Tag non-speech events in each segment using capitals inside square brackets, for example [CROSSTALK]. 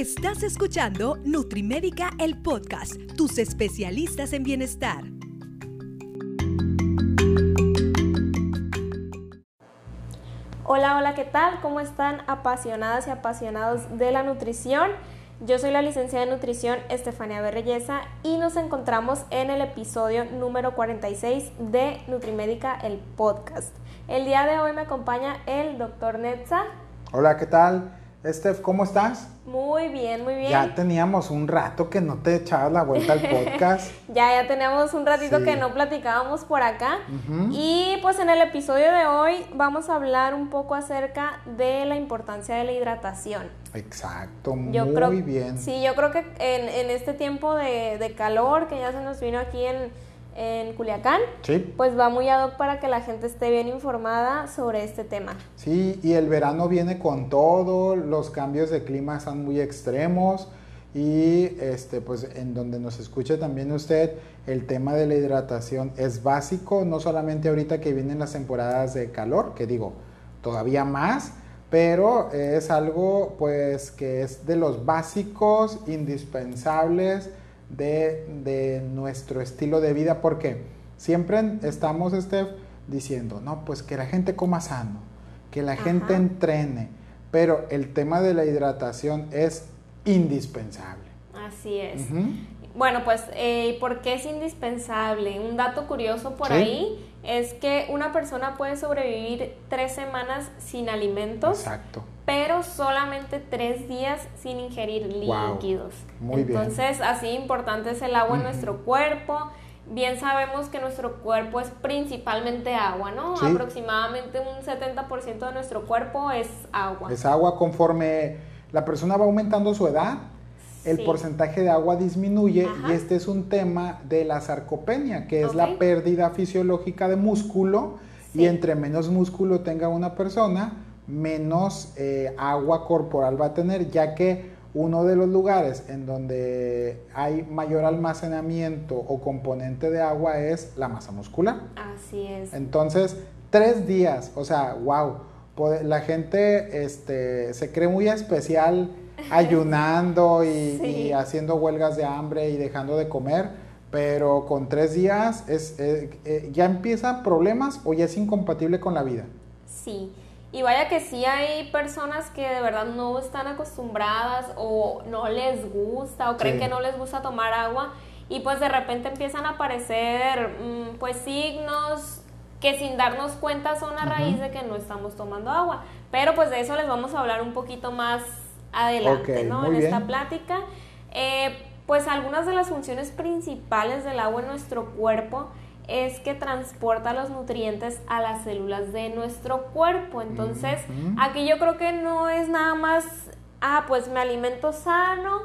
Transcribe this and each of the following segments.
Estás escuchando Nutrimédica, el podcast, tus especialistas en bienestar. Hola, hola, ¿qué tal? ¿Cómo están apasionadas y apasionados de la nutrición? Yo soy la licenciada de nutrición Estefania Berreyesa y nos encontramos en el episodio número 46 de Nutrimédica, el podcast. El día de hoy me acompaña el doctor Netza. Hola, ¿qué tal? Steph, ¿cómo estás? Muy bien, muy bien. Ya teníamos un rato que no te echabas la vuelta al podcast. [LAUGHS] ya, ya teníamos un ratito que no platicábamos por acá. Y pues en el episodio de hoy vamos a hablar un poco acerca de la importancia de la hidratación. Exacto, muy bien. Sí, yo creo que en, este tiempo de, de calor que ya se nos vino aquí en en Culiacán, pues va muy ad hoc para que la gente esté bien informada sobre este tema. Sí, y el verano viene con todo, los cambios de clima están muy extremos y este pues en donde nos escuche también usted el tema de la hidratación es básico, no solamente ahorita que vienen las temporadas de calor, que digo, todavía más, pero es algo pues que es de los básicos indispensables de, nuestro estilo de vida, porque siempre estamos, Steph, diciendo, no, pues que la gente coma sano, que la gente entrene, pero el tema de la hidratación es indispensable. Así es. Bueno, pues, eh, ¿por qué es indispensable? Un dato curioso por ahí es que una persona puede sobrevivir tres semanas sin alimentos. Exacto pero solamente tres días sin ingerir líquidos. Entonces, así importante es el agua en nuestro cuerpo. Bien sabemos que nuestro cuerpo es principalmente agua, ¿no? Aproximadamente un 70% de nuestro cuerpo es agua. Es agua conforme la persona va aumentando su edad, el porcentaje de agua disminuye y este es un tema de la sarcopenia, que es la pérdida fisiológica de músculo y entre menos músculo tenga una persona, menos eh, agua corporal va a tener, ya que uno de los lugares en donde hay mayor almacenamiento o componente de agua es la masa muscular. Así es. Entonces, tres días, o sea, wow, la gente este, se cree muy especial ayunando y, haciendo huelgas de hambre y dejando de comer, pero con tres días es, eh, eh, ya empiezan problemas o ya es incompatible con la vida. Sí. Y vaya que sí hay personas que de verdad no están acostumbradas o no les gusta o creen que no les gusta tomar agua y pues de repente empiezan a aparecer mm, pues signos que sin darnos cuenta son a raíz de que no estamos tomando agua. Pero pues de eso les vamos a hablar un poquito más adelante, ¿no? En esta plática. Eh, pues algunas de las funciones principales del agua en nuestro cuerpo es que transporta los nutrientes a las células de nuestro cuerpo. Entonces, aquí yo creo que no es nada más, ah, pues me alimento sano,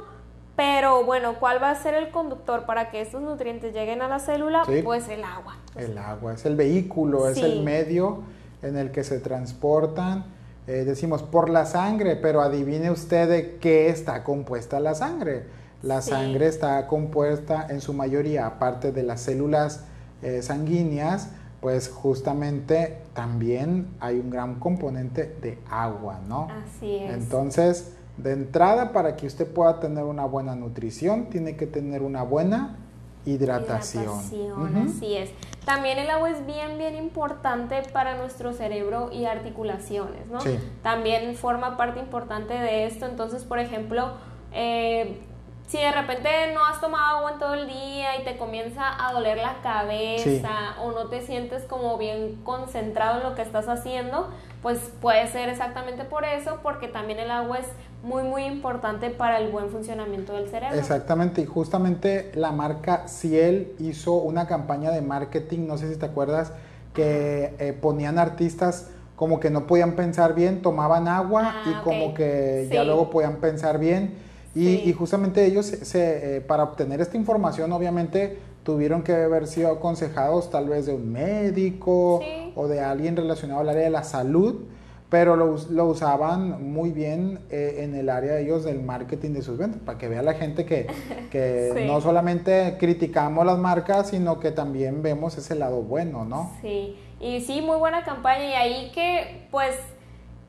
pero bueno, ¿cuál va a ser el conductor para que estos nutrientes lleguen a la célula? Pues el agua. El agua, es el vehículo, es el medio en el que se transportan. Eh, decimos por la sangre, pero adivine usted de qué está compuesta la sangre. La sangre está compuesta en su mayoría, aparte de las células eh, sanguíneas, pues justamente también hay un gran componente de agua, ¿no? Así es. Entonces, de entrada, para que usted pueda tener una buena nutrición, tiene que tener una buena hidratación. hidratación Así es. También el agua es bien, bien importante para nuestro cerebro y articulaciones, ¿no? Sí. También forma parte importante de esto. Entonces, por ejemplo, eh, si de repente no has tomado agua en todo el día y te comienza a doler la cabeza o no te sientes como bien concentrado en lo que estás haciendo, pues puede ser exactamente por eso, porque también el agua es muy muy importante para el buen funcionamiento del cerebro. Exactamente, y justamente la marca Ciel hizo una campaña de marketing, no sé si te acuerdas, que eh, ponían artistas como que no podían pensar bien, tomaban agua y ah, como que ya luego podían pensar bien y, justamente ellos, se, eh, para obtener esta información, obviamente tuvieron que haber sido aconsejados tal vez de un médico o de alguien relacionado al área de la salud, pero lo, lo usaban muy bien eh, en el área de ellos del marketing de sus ventas, para que vea la gente que, [LAUGHS] que no solamente criticamos las marcas, sino que también vemos ese lado bueno, ¿no? Sí, y sí, muy buena campaña. Y ahí que pues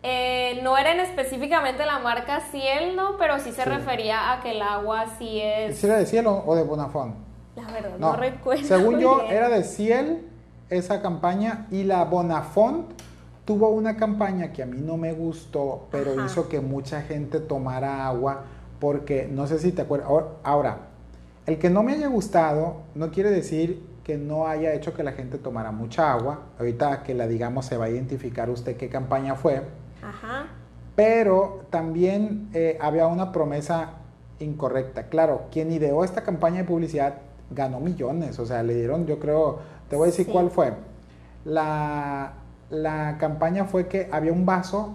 Eh, no era en específicamente la marca Ciel, ¿no? Pero sí se Sí. refería a que el agua sí es... ¿Si era de Cielo o de Bonafont? La verdad, no, recuerdo. Según yo, bien. era de Ciel esa campaña y la Bonafont tuvo una campaña que a mí no me gustó, pero Ajá. hizo que mucha gente tomara agua porque no sé si te acuerdas. Ahora- Ahora, el que no me haya gustado no quiere decir que no haya hecho que la gente tomara mucha agua. Ahorita que la digamos se va a identificar usted qué campaña fue. Ajá. Pero también eh, había una promesa incorrecta. Claro, quien ideó esta campaña de publicidad ganó millones. O sea, le dieron, yo creo, te voy a decir Sí. cuál fue. La, la campaña fue que había un vaso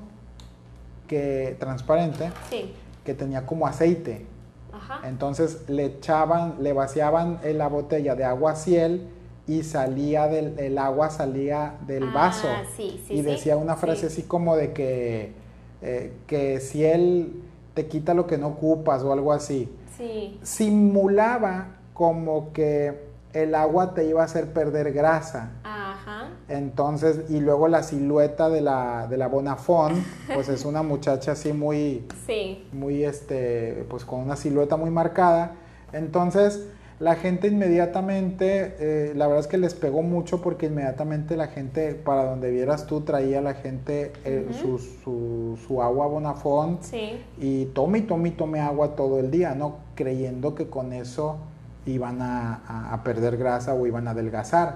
que transparente Sí. que tenía como aceite. Ajá. Entonces le echaban, le vaciaban en la botella de agua ciel y salía del el agua salía del Ah, vaso sí, sí, y sí, decía una frase sí. así como de que eh, que ciel te quita lo que no ocupas o algo así. Sí. Simulaba como que el agua te iba a hacer perder grasa. Ajá. Entonces, y luego la silueta de la, de la Bonafont, pues es una muchacha así muy, Sí. muy este, pues con una silueta muy marcada. Entonces, la gente inmediatamente, eh, la verdad es que les pegó mucho porque inmediatamente la gente, para donde vieras tú, traía la gente eh, su, su, su agua Bonafont Sí. y tome y tome y tome agua todo el día, ¿no? Creyendo que con eso iban a, a- a perder grasa o iban a adelgazar.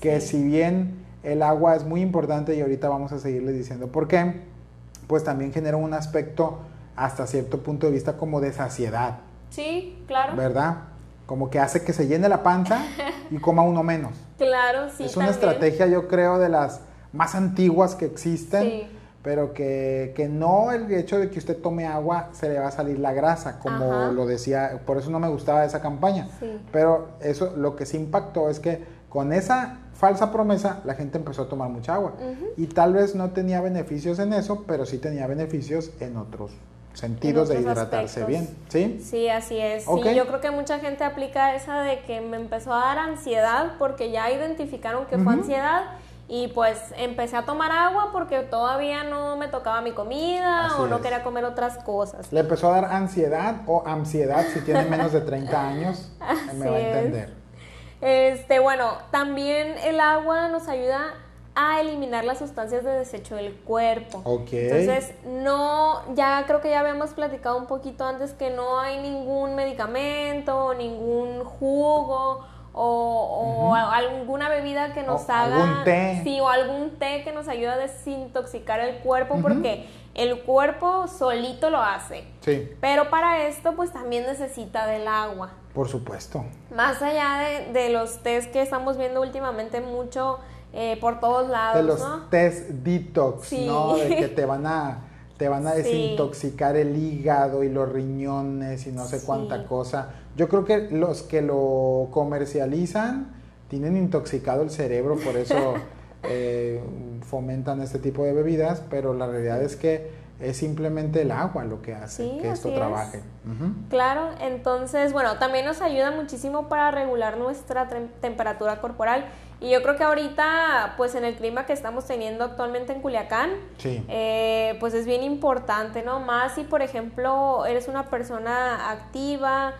Que si bien el agua es muy importante y ahorita vamos a seguirles diciendo por qué, pues también genera un aspecto hasta cierto punto de vista como de saciedad, Sí, claro. ¿verdad? Como que hace que se llene la panza y coma uno menos. [LAUGHS] Claro, sí. es una también. estrategia, yo creo, de las más antiguas que existen Sí. pero que, que no el hecho de que usted tome agua se le va a salir la grasa, como Ajá. lo decía, por eso no me gustaba esa campaña. Sí. Pero eso lo que sí impactó es que con esa falsa promesa la gente empezó a tomar mucha agua. Y tal vez no tenía beneficios en eso, pero sí tenía beneficios en otros sentidos de hidratarse aspectos. bien. ¿Sí? Sí, así es. Sí, yo creo que mucha gente aplica esa de que me empezó a dar ansiedad porque ya identificaron que fue ansiedad y pues empecé a tomar agua porque todavía no me tocaba mi comida Así o no es. quería comer otras cosas. Le empezó a dar ansiedad o ansiedad si tiene menos de 30 años, [LAUGHS] me va a Así es. entender. Este, bueno, también el agua nos ayuda a eliminar las sustancias de desecho del cuerpo. Entonces, no, ya creo que ya habíamos platicado un poquito antes que no hay ningún medicamento, o ningún jugo o, o alguna bebida que nos O haga algún té. sí o algún té que nos ayude a desintoxicar el cuerpo porque el cuerpo solito lo hace. Sí, Pero para esto pues también necesita del agua. por supuesto. Más allá de, de los test que estamos viendo últimamente mucho eh, por todos lados, de los ¿no? test detox, Sí. ¿no? De que te van a te van a [LAUGHS] Sí. desintoxicar el hígado y los riñones y no sé Sí. cuánta cosa. Yo creo que los que lo comercializan tienen intoxicado el cerebro, por eso [LAUGHS] eh, fomentan este tipo de bebidas, pero la realidad es que es simplemente el agua lo que hace Sí, que esto es. trabaje. Claro, entonces, bueno, también nos ayuda muchísimo para regular nuestra tem- temperatura corporal. Y yo creo que ahorita, pues en el clima que estamos teniendo actualmente en Culiacán, Sí. eh, pues es bien importante, ¿no? Más si, por ejemplo, eres una persona activa,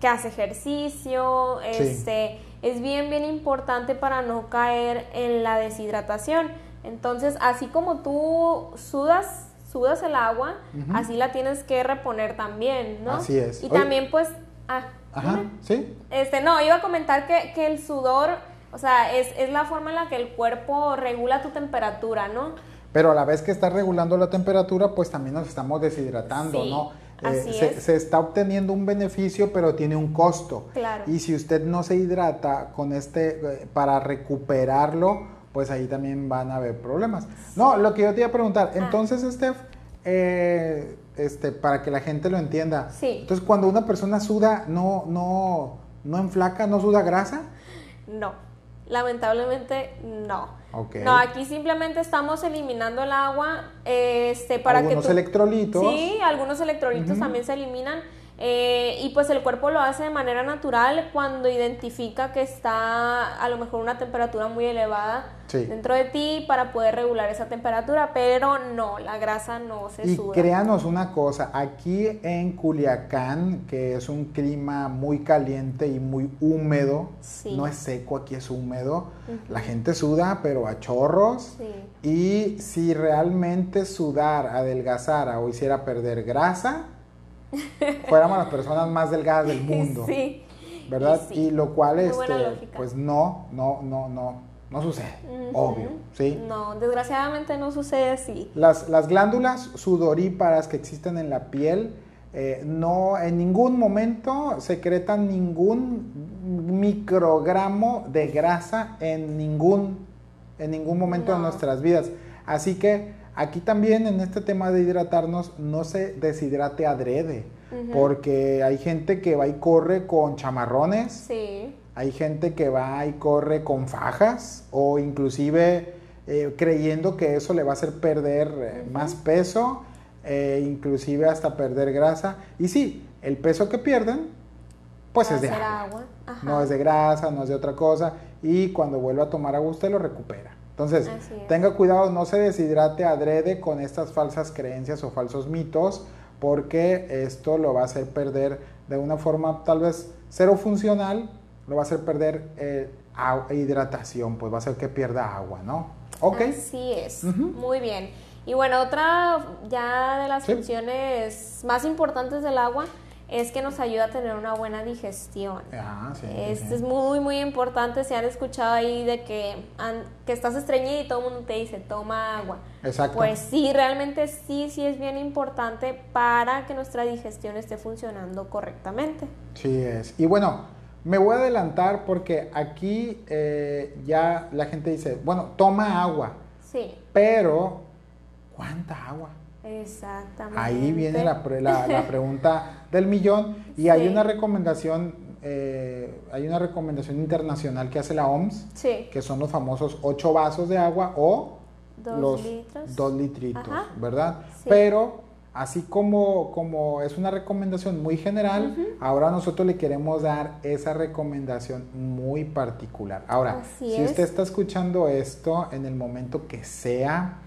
que hace ejercicio, Sí. este, es bien, bien importante para no caer en la deshidratación. Entonces, así como tú sudas, sudas el agua, así la tienes que reponer también, ¿no? Así es. Y Oye. también, pues, ah, Ajá, dime. sí. Este, no, iba a comentar que, que el sudor, o sea, es, es la forma en la que el cuerpo regula tu temperatura, ¿no? Pero a la vez que está regulando la temperatura, pues también nos estamos deshidratando, Sí, ¿no? Eh, así se, es. se está obteniendo un beneficio, pero tiene un costo. Claro. Y si usted no se hidrata con este, eh, para recuperarlo, pues ahí también van a haber problemas. No, lo que yo te iba a preguntar, Ah. entonces, Steph, eh, este, para que la gente lo entienda. Sí. Entonces, cuando una persona suda, no, no, no enflaca, no suda grasa. No, lamentablemente no. Ok. No, aquí simplemente estamos eliminando el agua, este, para Algunos que tú- electrolitos. Sí, algunos electrolitos también se eliminan. Eh, y pues el cuerpo lo hace de manera natural cuando identifica que está a lo mejor una temperatura muy elevada dentro de ti para poder regular esa temperatura, pero no, la grasa no se y suda. Y créanos una cosa, aquí en Culiacán, que es un clima muy caliente y muy húmedo, no es seco, aquí es húmedo, la gente suda, pero a chorros. Y si realmente sudar adelgazara o hiciera perder grasa, [LAUGHS] fuéramos las personas más delgadas del mundo. Sí. ¿Verdad? Y lo cual, este, pues no, no, no, no, no sucede, obvio, ¿sí? No, desgraciadamente no sucede así. Las, las glándulas sudoríparas que existen en la piel, eh, no en ningún momento secretan ningún microgramo de grasa en ningún, en ningún momento de nuestras vidas. Así que Aquí también en este tema de hidratarnos no se deshidrate adrede, porque hay gente que va y corre con chamarrones, sí. hay gente que va y corre con fajas o inclusive eh, creyendo que eso le va a hacer perder eh, más peso, eh, inclusive hasta perder grasa. Y sí, el peso que pierden, pues es de agua. No es de grasa, no es de otra cosa. Y cuando vuelve a tomar agua usted lo recupera. Entonces, tenga cuidado, no se deshidrate adrede con estas falsas creencias o falsos mitos, porque esto lo va a hacer perder de una forma tal vez cero funcional, lo va a hacer perder eh, hidratación, pues va a hacer que pierda agua, ¿no? Ok. Así es, muy bien. Y bueno, otra ya de las funciones más importantes del agua es que nos ayuda a tener una buena digestión. Ah, Esto es muy, muy importante. Si han escuchado ahí de que, que estás estreñido y todo el mundo te dice, toma agua. Exacto. Pues sí, realmente sí, sí es bien importante para que nuestra digestión esté funcionando correctamente. Sí es. Y bueno, me voy a adelantar porque aquí eh, ya la gente dice, bueno, toma agua. Sí. Pero, ¿cuánta agua? Exactamente. Ahí viene la, la, pregunta del millón. Y hay una recomendación, eh, hay una recomendación internacional que hace la OMS, que son los famosos 8 vasos de agua o los 2 litritos, ¿verdad? Pero así como, como es una recomendación muy general, ahora nosotros le queremos dar esa recomendación muy particular. Ahora, si usted está escuchando esto en el momento que sea,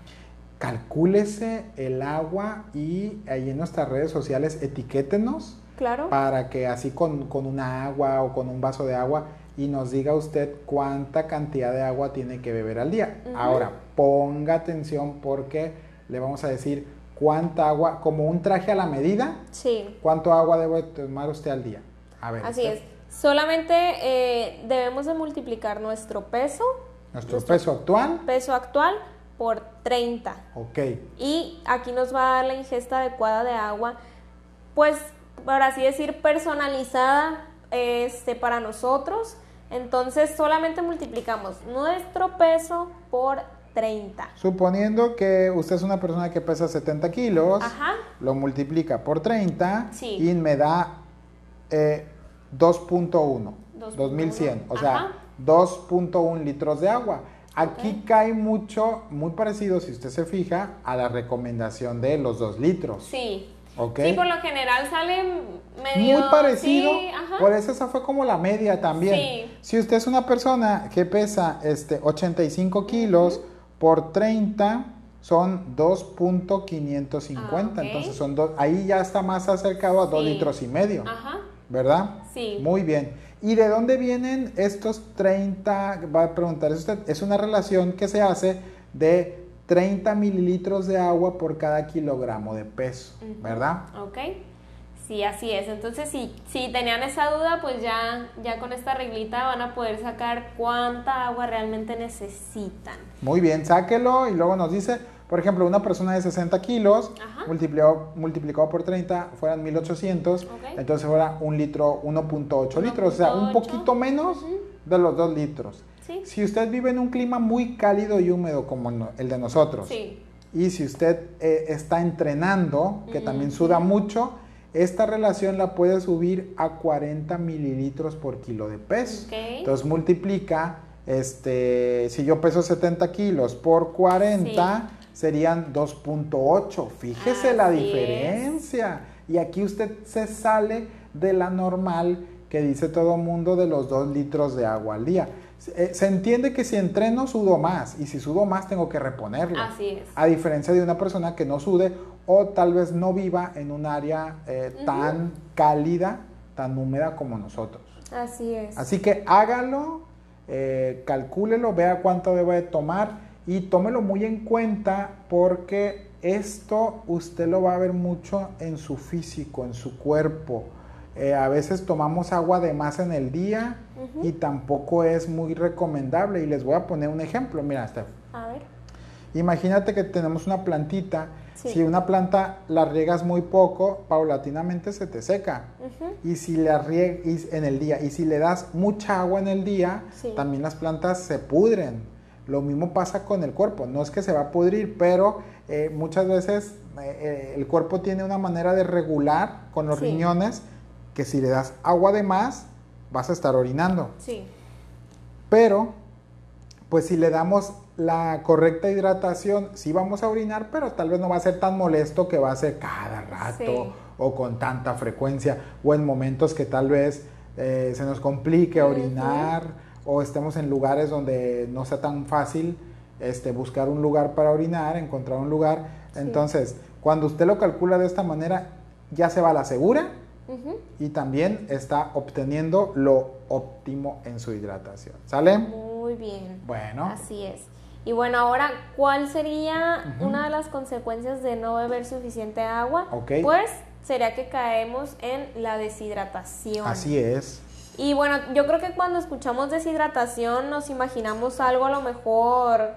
calcúlese el agua y ahí en nuestras redes sociales etiquétenos. Claro. Para que así con, con una agua o con un vaso de agua y nos diga usted cuánta cantidad de agua tiene que beber al día. Ahora, ponga atención porque le vamos a decir cuánta agua, como un traje a la medida. Sí. ¿Cuánto agua debe tomar usted al día? A ver. Así es. Solamente eh, debemos de multiplicar nuestro peso. Nuestro, peso actual. Peso actual por 30. Ok. Y aquí nos va a dar la ingesta adecuada de agua, pues, por así decir, personalizada este, para nosotros. Entonces solamente multiplicamos nuestro peso por 30. Suponiendo que usted es una persona que pesa 70 kilos, lo multiplica por 30 y me da eh, 2.1, 2100, o sea, 2.1 litros de agua. Aquí cae mucho, muy parecido, si usted se fija, a la recomendación de los dos litros. Sí. Sí, por lo general sale medio... Muy parecido, por eso esa fue como la media también. Sí. Si usted es una persona que pesa este, 85 kilos por 30, son 2.550. Entonces son dos, ahí ya está más acercado a 2 litros y medio. Ajá. ¿Verdad? Sí. Muy bien. ¿Y de dónde vienen estos 30? Va a preguntar usted. Es una relación que se hace de 30 mililitros de agua por cada kilogramo de peso, ¿verdad? Ok. Sí, así es. Entonces, si, si tenían esa duda, pues ya, ya con esta reglita van a poder sacar cuánta agua realmente necesitan. Muy bien, sáquelo y luego nos dice, por ejemplo, una persona de 60 kilos multiplicado, multiplicado, por 30 fueran 1800, entonces fuera un litro, 1.8 litros, o sea, un poquito menos de los 2 litros. Si usted vive en un clima muy cálido y húmedo como el de nosotros, y si usted eh, está entrenando, que también suda mucho, esta relación la puede subir a 40 mililitros por kilo de peso. Entonces multiplica, este, si yo peso 70 kilos por 40, serían 2.8. Fíjese la diferencia. Y aquí usted se sale de la normal que dice todo el mundo de los dos litros de agua al día. Eh, se entiende que si entreno sudo más y si sudo más tengo que reponerlo. Así es. A diferencia de una persona que no sude o tal vez no viva en un área eh, tan cálida, tan húmeda como nosotros. Así es. Así que hágalo, eh, calcúlelo, vea cuánto debe tomar y tómelo muy en cuenta porque esto usted lo va a ver mucho en su físico, en su cuerpo. Eh, a veces tomamos agua de más en el día y tampoco es muy recomendable. Y les voy a poner un ejemplo. Mira, Steph. A ver. Imagínate que tenemos una plantita. Si una planta la riegas muy poco, paulatinamente se te seca. Y si la riegas en el día, y si le das mucha agua en el día, también las plantas se pudren. Lo mismo pasa con el cuerpo. No es que se va a pudrir, pero eh, muchas veces eh, el cuerpo tiene una manera de regular con los riñones que si le das agua de más, vas a estar orinando. Sí. Pero, pues si le damos la correcta hidratación, sí vamos a orinar, pero tal vez no va a ser tan molesto que va a ser cada rato o con tanta frecuencia o en momentos que tal vez eh, se nos complique orinar o estemos en lugares donde no sea tan fácil este, buscar un lugar para orinar, encontrar un lugar. Entonces, cuando usted lo calcula de esta manera, ya se va a la segura y también está obteniendo lo óptimo en su hidratación. ¿Sale? Muy bien. Bueno. Así es. Y bueno, ahora, ¿cuál sería una de las consecuencias de no beber suficiente agua? Pues sería que caemos en la deshidratación. Así es. Y bueno, yo creo que cuando escuchamos deshidratación nos imaginamos algo a lo mejor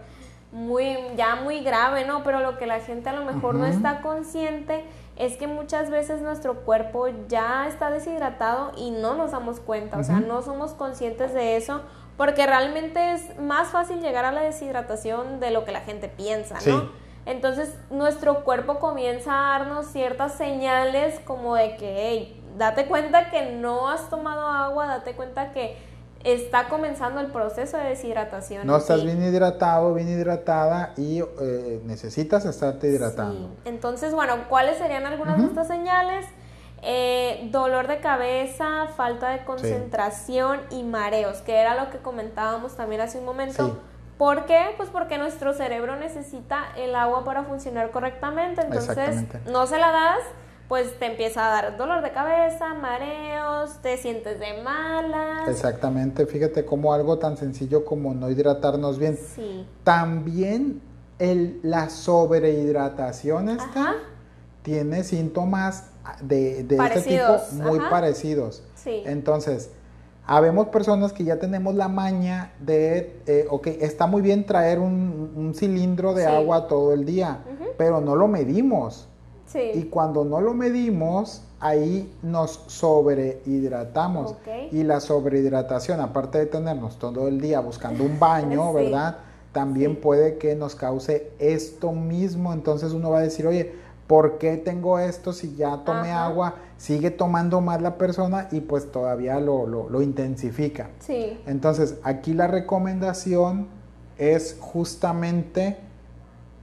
muy ya muy grave, ¿no? Pero lo que la gente a lo mejor no está consciente es que muchas veces nuestro cuerpo ya está deshidratado y no nos damos cuenta, o sea, no somos conscientes de eso porque realmente es más fácil llegar a la deshidratación de lo que la gente piensa, ¿no? Entonces nuestro cuerpo comienza a darnos ciertas señales como de que, hey, date cuenta que no has tomado agua, date cuenta que está comenzando el proceso de deshidratación. No estás bien hidratado, bien hidratada y eh, necesitas estarte hidratando. Entonces, bueno, ¿cuáles serían algunas de estas señales? Eh, dolor de cabeza, falta de concentración y mareos, que era lo que comentábamos también hace un momento. ¿Por qué? Pues porque nuestro cerebro necesita el agua para funcionar correctamente. Entonces, no se la das pues te empieza a dar dolor de cabeza, mareos, te sientes de malas. Exactamente, fíjate como algo tan sencillo como no hidratarnos bien. Sí. También el, la sobrehidratación esta tiene síntomas de, este tipo muy parecidos. Sí. Entonces, habemos personas que ya tenemos la maña de, eh, ok, está muy bien traer un, cilindro de agua todo el día, pero no lo medimos. Y cuando no lo medimos, ahí nos sobrehidratamos. Y la sobrehidratación, aparte de tenernos todo el día buscando un baño, [LAUGHS] ¿verdad? También puede que nos cause esto mismo. Entonces uno va a decir, oye, ¿por qué tengo esto si ya tomé agua? Sigue tomando más la persona y pues todavía lo, lo, intensifica. Sí. Entonces aquí la recomendación es justamente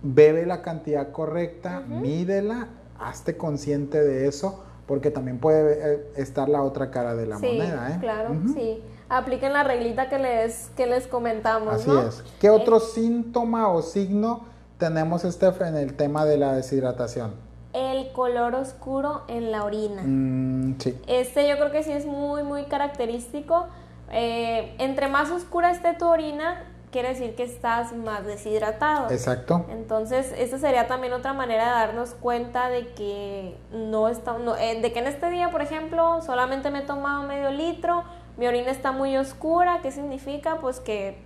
bebe la cantidad correcta, mídela, hazte consciente de eso, porque también puede eh, estar la otra cara de la moneda. ¿eh? Claro, sí. Apliquen la reglita que les, que les comentamos. Así es. ¿Qué otro síntoma o signo tenemos, Steph, en el tema de la deshidratación? El color oscuro en la orina. Mm, sí. Este yo creo que sí es muy, muy característico. Eh, entre más oscura esté tu orina, quiere decir que estás más deshidratado. Exacto. Entonces, esa sería también otra manera de darnos cuenta de que no está, eh, de que en este día, por ejemplo, solamente me he tomado medio litro, mi orina está muy oscura, ¿qué significa? Pues que,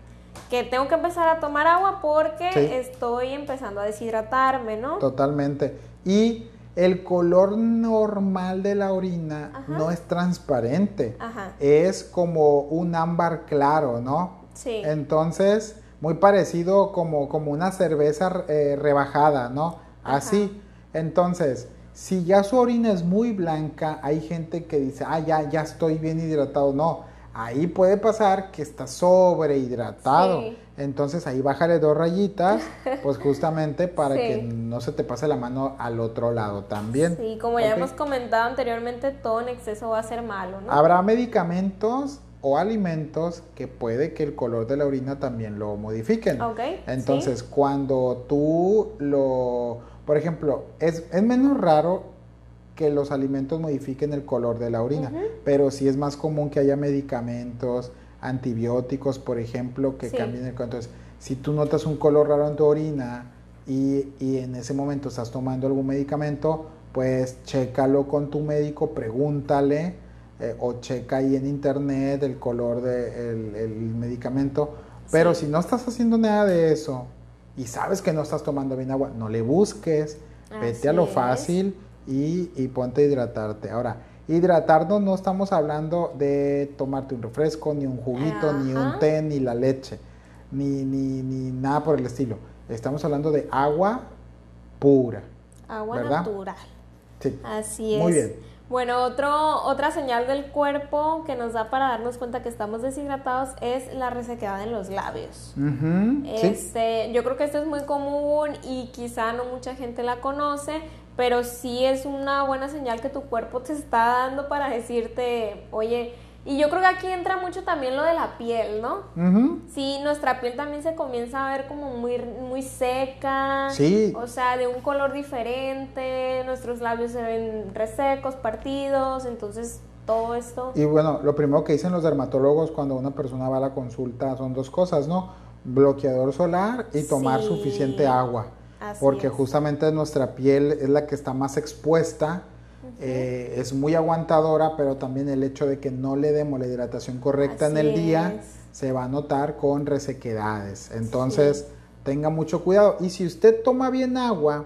que tengo que empezar a tomar agua porque estoy empezando a deshidratarme, ¿no? Totalmente. Y el color normal de la orina no es transparente, es como un ámbar claro, ¿no? Entonces, muy parecido como, como una cerveza eh, rebajada, ¿no? Así. Entonces, si ya su orina es muy blanca, hay gente que dice, ah, ya, ya estoy bien hidratado. No, ahí puede pasar que está sobrehidratado. Entonces ahí bájale dos rayitas, pues [LAUGHS] justamente para Sí. que no se te pase la mano al otro lado también. Sí, como ya hemos comentado anteriormente, todo en exceso va a ser malo, ¿no? Habrá medicamentos o alimentos que puede que el color de la orina también lo modifiquen. Entonces, cuando tú lo, por ejemplo, es, es menos raro que los alimentos modifiquen el color de la orina, pero sí es más común que haya medicamentos, antibióticos, por ejemplo, que Sí. cambien el color. Entonces, si tú notas un color raro en tu orina y, y en ese momento estás tomando algún medicamento, pues chécalo con tu médico, pregúntale eh, o checa ahí en internet el color del el medicamento. Pero Sí. si no estás haciendo nada de eso y sabes que no estás tomando bien agua, no le busques, vete a lo fácil y, y ponte a hidratarte. Ahora, hidratarnos no estamos hablando de tomarte un refresco, ni un juguito, ni un té, ni la leche, ni, ni, ni nada por el estilo. Estamos hablando de agua pura. Agua ¿verdad? natural. Sí. Así es. Muy bien. Bueno, otro, otra señal del cuerpo que nos da para darnos cuenta que estamos deshidratados es la resequedad en los labios. Ujú, sí. Este, yo creo que esto es muy común y quizá no mucha gente la conoce, pero sí es una buena señal que tu cuerpo te está dando para decirte, oye, y yo creo que aquí entra mucho también lo de la piel, ¿no? Ujú. Sí, nuestra piel también se comienza a ver como muy, muy seca. Sí. O sea, de un color diferente, nuestros labios se ven resecos, partidos, entonces todo esto... Y bueno, lo primero que dicen los dermatólogos cuando una persona va a la consulta son dos cosas, ¿no? Bloqueador solar y tomar Sí. suficiente agua. Así porque es. justamente nuestra piel es la que está más expuesta, eh, es muy aguantadora, pero también el hecho de que no le demos la hidratación correcta en el día es. se va a notar con resequedades. Entonces, tenga mucho cuidado. Y si usted toma bien agua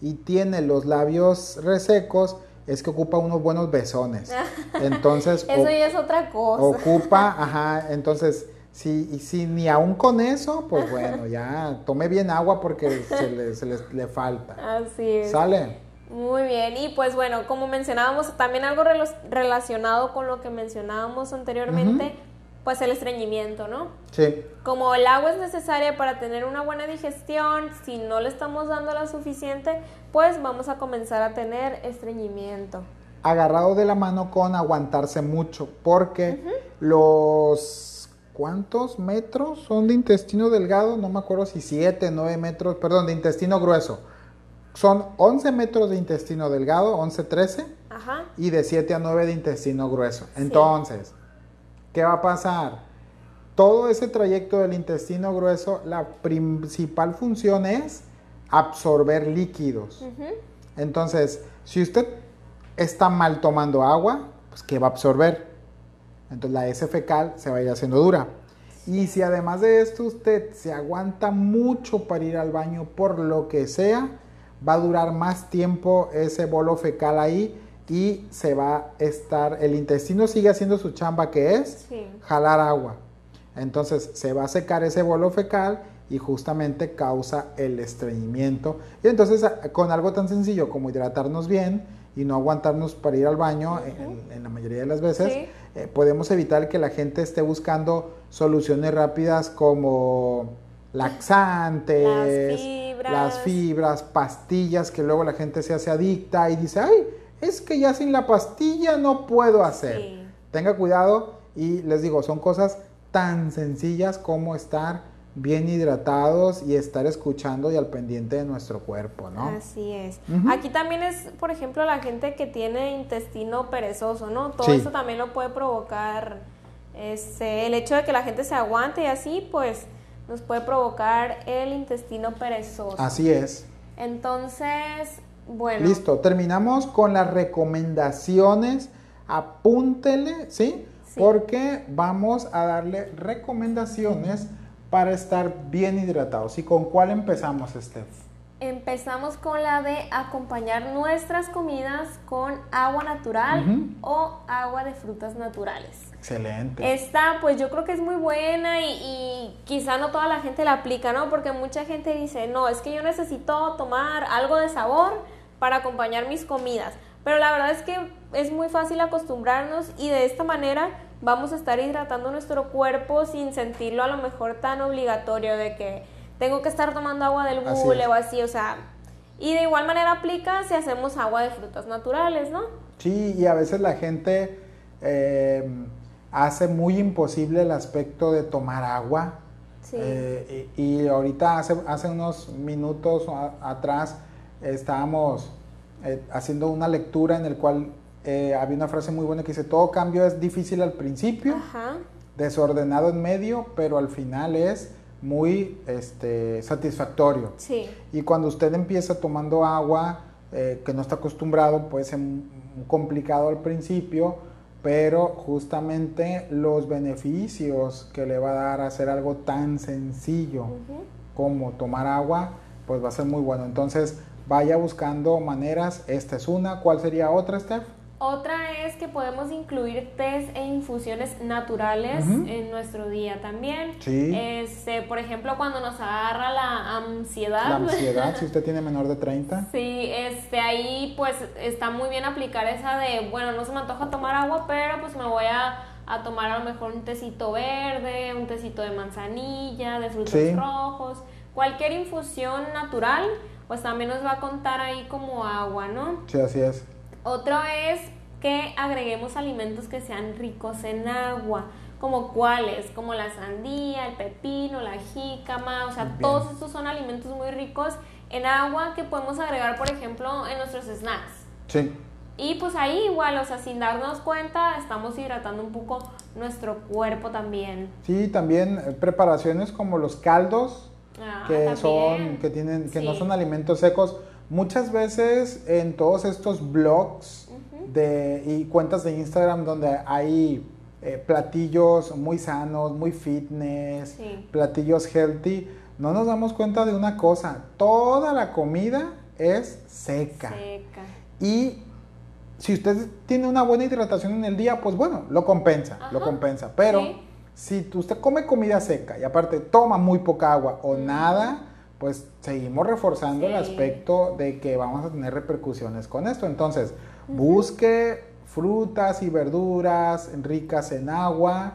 y tiene los labios resecos, es que ocupa unos buenos besones. [LAUGHS] Entonces, Eso ya es otra cosa. ocupa, [LAUGHS] ajá, entonces, si, y si ni aún con eso, pues bueno, ya tome bien agua porque se le, se le- le falta. Así es. ¿Sale? Muy bien, y pues bueno, como mencionábamos, también algo relacionado con lo que mencionábamos anteriormente, pues el estreñimiento, ¿no? Sí, Como el agua es necesaria para tener una buena digestión, si no le estamos dando la suficiente, pues vamos a comenzar a tener estreñimiento. agarrado de la mano con aguantarse mucho, porque los... ¿Cuántos metros son de intestino delgado? No me acuerdo si 7, 9 metros, perdón, de intestino grueso. Son 11 metros de intestino delgado, 11, 13. Ajá. y de 7 a 9 de intestino grueso. Entonces, ¿qué va a pasar? Todo ese trayecto del intestino grueso, la principal función es absorber líquidos. Entonces, si usted está mal tomando agua, pues ¿qué va a absorber? Entonces la S fecal se va a ir haciendo dura. Y si además de esto usted se aguanta mucho para ir al baño por lo que sea, va a durar más tiempo ese bolo fecal ahí y se va a estar, el intestino sigue haciendo su chamba que es Sí. jalar agua. Entonces se va a secar ese bolo fecal y justamente causa el estreñimiento. Y entonces con algo tan sencillo como hidratarnos bien y no aguantarnos para ir al baño en, en la mayoría de las veces, Sí. eh, podemos evitar que la gente esté buscando soluciones rápidas como laxantes, Las fibras. las fibras, pastillas, que luego la gente se hace adicta y dice, ay, es que ya sin la pastilla no puedo hacer. Sí. Tenga cuidado y les digo, son cosas tan sencillas como estar bien hidratados y estar escuchando y al pendiente de nuestro cuerpo, ¿no? Así es. Aquí también es, por ejemplo, la gente que tiene intestino perezoso, ¿no? Todo Sí. eso también lo puede provocar este, el hecho de que la gente se aguante y así, pues nos puede provocar el intestino perezoso. Así es. Entonces, bueno. Listo, terminamos con las recomendaciones. Apúntele, ¿sí? Sí. Porque vamos a darle recomendaciones para estar bien hidratados. ¿Y con cuál empezamos, Steph? Empezamos con la de acompañar nuestras comidas con agua natural o agua de frutas naturales. Excelente. Esta, pues yo creo que es muy buena y, y quizá no toda la gente la aplica, ¿no? Porque mucha gente dice, no, es que yo necesito tomar algo de sabor para acompañar mis comidas. Pero la verdad es que es muy fácil acostumbrarnos y de esta manera vamos a estar hidratando nuestro cuerpo sin sentirlo a lo mejor tan obligatorio de que tengo que estar tomando agua del bule o así, o sea, y de igual manera aplica si hacemos agua de frutas naturales, ¿no? Sí, y a veces la gente eh, hace muy imposible el aspecto de tomar agua. Sí. Eh, y, ahorita hace, hace unos minutos atrás estábamos eh, haciendo una lectura en el cual había una frase muy buena que dice, todo cambio es difícil al principio, desordenado en medio, pero al final es muy este, satisfactorio. Sí. Y cuando usted empieza tomando agua que no está acostumbrado, puede ser complicado al principio, pero justamente los beneficios que le va a dar hacer algo tan sencillo como tomar agua, pues va a ser muy bueno. Entonces, vaya buscando maneras. Esta es una. ¿Cuál sería otra, Steph? Otra es que podemos incluir test e infusiones naturales en nuestro día también. Sí. Este, por ejemplo, cuando nos agarra la ansiedad. La [LAUGHS] ansiedad, si usted tiene menor de 30. Sí, este, ahí pues está muy bien aplicar esa de, bueno, no se me antoja tomar agua, pero pues me voy a, tomar a lo mejor un tecito verde, un tecito de manzanilla, de frutos rojos. Cualquier infusión natural, pues también nos va a contar ahí como agua, ¿no? Sí, así es. Otro es que agreguemos alimentos que sean ricos en agua, como cuáles, como la sandía, el pepino, la jícama, o sea, todos estos son alimentos muy ricos en agua que podemos agregar, por ejemplo, en nuestros snacks. Sí. Y pues ahí igual, o sea, sin darnos cuenta, estamos hidratando un poco nuestro cuerpo también. Sí, también eh, preparaciones como los caldos, ah, que son, que tienen, que no son alimentos secos Muchas veces en todos estos blogs de, y cuentas de Instagram donde hay eh, platillos muy sanos, muy fitness, platillos healthy, no nos damos cuenta de una cosa, toda la comida es seca. seca. Y si usted tiene una buena hidratación en el día, pues bueno, lo compensa, lo compensa. Pero si usted come comida seca y aparte toma muy poca agua o nada, pues seguimos reforzando el aspecto de que vamos a tener repercusiones con esto. Entonces, busque frutas y verduras ricas en agua,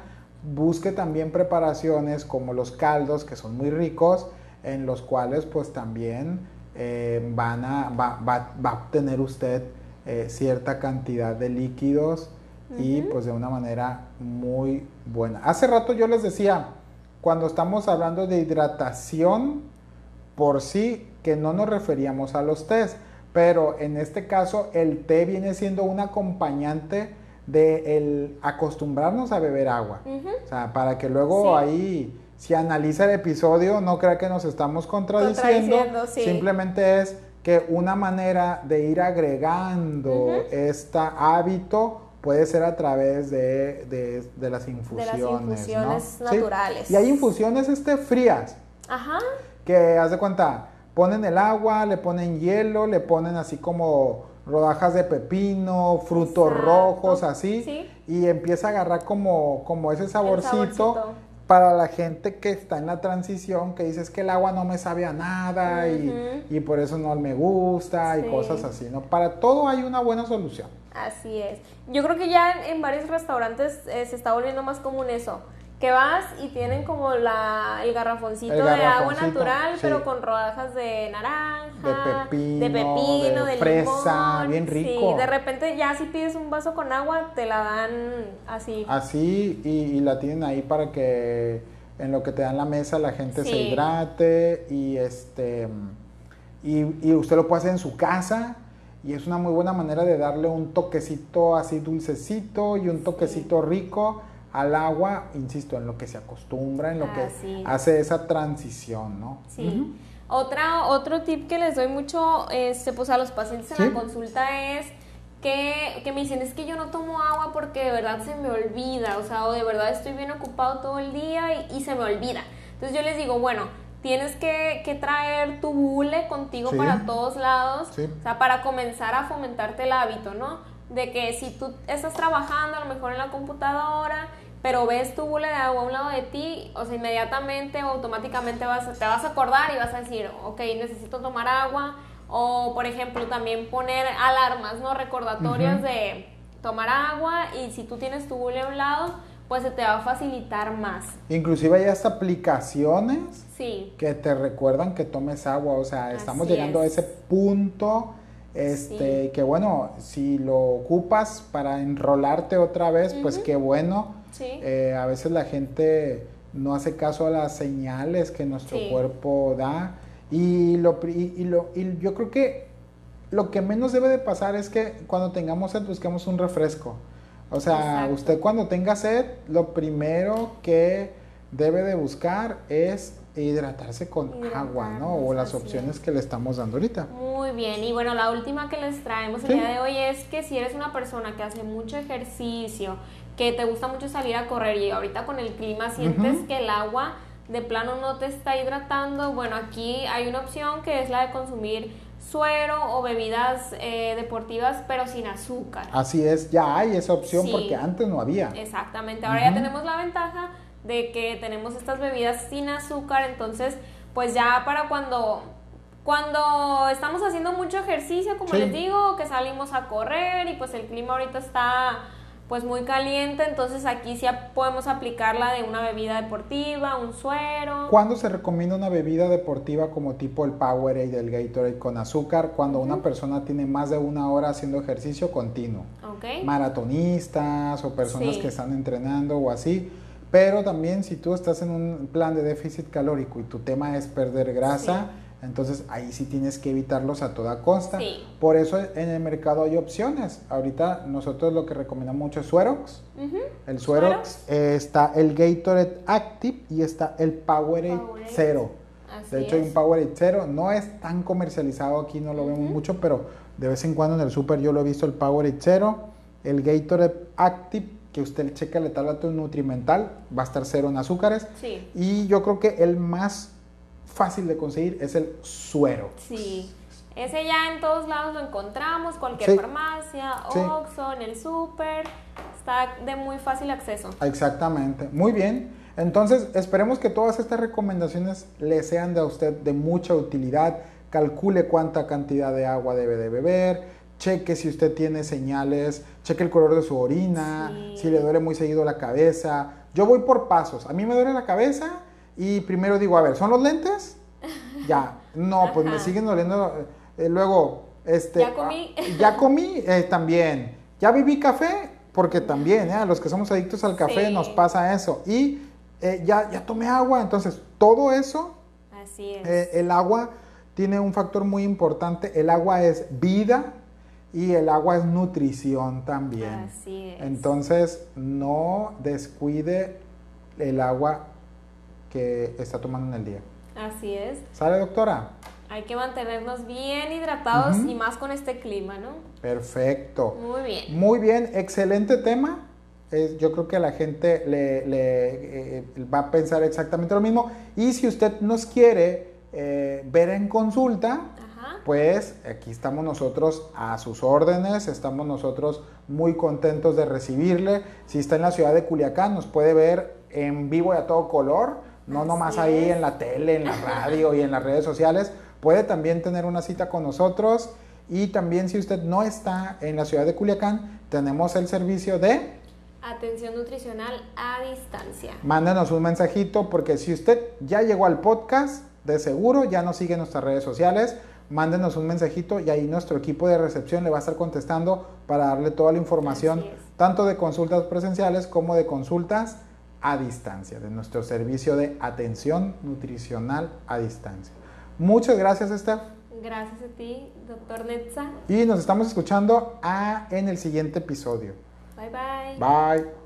busque también preparaciones como los caldos, que son muy ricos, en los cuales pues también eh, van a, va, va, a obtener usted eh, cierta cantidad de líquidos y pues de una manera muy buena. Hace rato yo les decía, cuando estamos hablando de hidratación, por sí que no nos referíamos a los tés, pero en este caso el té viene siendo un acompañante de el acostumbrarnos a beber agua. O sea, para que luego ahí, si analiza el episodio, no crea que nos estamos contradiciendo. Simplemente es que una manera de ir agregando este hábito puede ser a través de, las infusiones. De las infusiones naturales. Y hay infusiones este, frías. Ajá que haz de cuenta, ponen el agua, le ponen hielo, le ponen así como rodajas de pepino, frutos rojos, así, y empieza a agarrar como, como ese saborcito, para la gente que está en la transición, que dice es que el agua no me sabe a nada y, por eso no me gusta y cosas así, ¿no? Para todo hay una buena solución. Así es. Yo creo que ya en varios restaurantes eh, se está volviendo más común eso que vas y tienen como la, el garrafoncito, de agua natural, pero con rodajas de naranja, de pepino, de, pepino, de, fresa, bien rico. Sí, de repente ya si pides un vaso con agua, te la dan así. Así, y, la tienen ahí para que en lo que te dan la mesa la gente se hidrate y este y, usted lo puede hacer en su casa y es una muy buena manera de darle un toquecito así dulcecito y un toquecito rico al agua, insisto, en lo que se acostumbra, en lo que hace esa transición, ¿no? Sí. Otra, otro tip que les doy mucho este, pues a los pacientes en la consulta es que, que, me dicen, es que yo no tomo agua porque de verdad se me olvida, o sea, o de verdad estoy bien ocupado todo el día y, se me olvida. Entonces yo les digo, bueno, tienes que, que traer tu bule contigo para todos lados, o sea, para comenzar a fomentarte el hábito, ¿no? De que si tú estás trabajando a lo mejor en la computadora pero ves tu bule de agua a un lado de ti, o sea, inmediatamente o automáticamente vas, te vas a acordar y vas a decir, ok, necesito tomar agua, o por ejemplo también poner alarmas, ¿no? Recordatorias de tomar agua y si tú tienes tu bule a un lado, pues se te va a facilitar más. Inclusive hay hasta aplicaciones Sí. que te recuerdan que tomes agua, o sea, estamos Así llegando a es. ese punto este Sí. que bueno, si lo ocupas para enrolarte otra vez, pues qué bueno. Sí. Eh, a veces la gente no hace caso a las señales que nuestro Sí. cuerpo da y lo y, lo y yo creo que lo que menos debe de pasar es que cuando tengamos sed busquemos un refresco. O sea, Exacto. usted cuando tenga sed, lo primero que debe de buscar es hidratarse con agua, ¿no? O las opciones es. que le estamos dando ahorita. Muy bien, y bueno, la última que les traemos el Sí. día de hoy es que si eres una persona que hace mucho ejercicio, que te gusta mucho salir a correr y ahorita con el clima sientes que el agua de plano no te está hidratando, bueno, aquí hay una opción que es la de consumir suero o bebidas eh, deportivas pero sin azúcar. Así es, ya hay esa opción Sí. porque antes no había. Exactamente, ahora ya tenemos la ventaja de que tenemos estas bebidas sin azúcar, entonces pues ya para cuando cuando estamos haciendo mucho ejercicio, como Sí. les digo, que salimos a correr y pues el clima ahorita está pues muy caliente, entonces aquí sí podemos aplicar la de una bebida deportiva, un suero. ¿Cuándo se recomienda una bebida deportiva como tipo el Powerade, el Gatorade con azúcar? Cuando una persona tiene más de una hora haciendo ejercicio continuo. Maratonistas o personas Sí. que están entrenando o así. Pero también si tú estás en un plan de déficit calórico y tu tema es perder grasa, entonces ahí sí tienes que evitarlos a toda costa. Sí. Por eso en el mercado hay opciones. Ahorita nosotros lo que recomendamos mucho es Suerox. El Suerox eh, está el Gatorade Active y está el Powerade, Powerade. Zero. Así De hecho, hay es. un Powerade Zero. No es tan comercializado aquí, no lo vemos mucho, pero de vez en cuando en el super yo lo he visto el Powerade Zero. El Gatorade Active, que usted le checa la tabla nutrimental, va a estar cero en azúcares. Sí. Y yo creo que el más fácil de conseguir es el Suero. Sí. Ese ya en todos lados lo encontramos, cualquier Sí. farmacia, Sí. Oxxo, en el súper, está de muy fácil acceso. Exactamente, muy bien. Entonces, esperemos que todas estas recomendaciones le sean de a usted de mucha utilidad. Calcule cuánta cantidad de agua debe de beber, cheque si usted tiene señales, cheque el color de su orina, Sí. si le duele muy seguido la cabeza. Yo voy por pasos. A mí me duele la cabeza y primero digo, a ver, ¿son los lentes? [LAUGHS] Ya, no, pues me siguen doliendo. eh, luego, este... Ya comí. ah, Ya comí eh, también. Ya bebí café, porque también, ¿eh? a los que somos adictos al café Sí. nos pasa eso. Y eh, ya, ya tomé agua, entonces todo eso, Así es. eh, el agua tiene un factor muy importante. El agua es vida y el agua es nutrición también. Así es. Entonces, no descuide el agua que está tomando en el día. Así es. ¿Sale, doctora? Hay que mantenernos bien hidratados y más con este clima, ¿no? Perfecto. Muy bien. Muy bien, excelente tema. Es- yo creo que la gente le, le, eh, va a pensar exactamente lo mismo. Y si usted nos quiere eh, ver en consulta. Pues aquí estamos nosotros a sus órdenes, estamos nosotros muy contentos de recibirle. Si está en la ciudad de Culiacán, nos puede ver en vivo y a todo color, no Así nomás ahí en la tele, en la radio y en las redes sociales. Puede también tener una cita con nosotros. Y también si usted no está en la ciudad de Culiacán, tenemos el servicio de... Atención nutricional a distancia. Mándenos un mensajito porque si usted ya llegó al podcast, de seguro ya nos sigue en nuestras redes sociales. Mándenos un mensajito y ahí nuestro equipo de recepción le va a estar contestando para darle toda la información, tanto de consultas presenciales como de consultas a distancia, de nuestro servicio de atención nutricional a distancia. Muchas gracias, Steph. Gracias a ti, doctor Netza. Y nos estamos escuchando ah, en el siguiente episodio. Bye bye. Bye.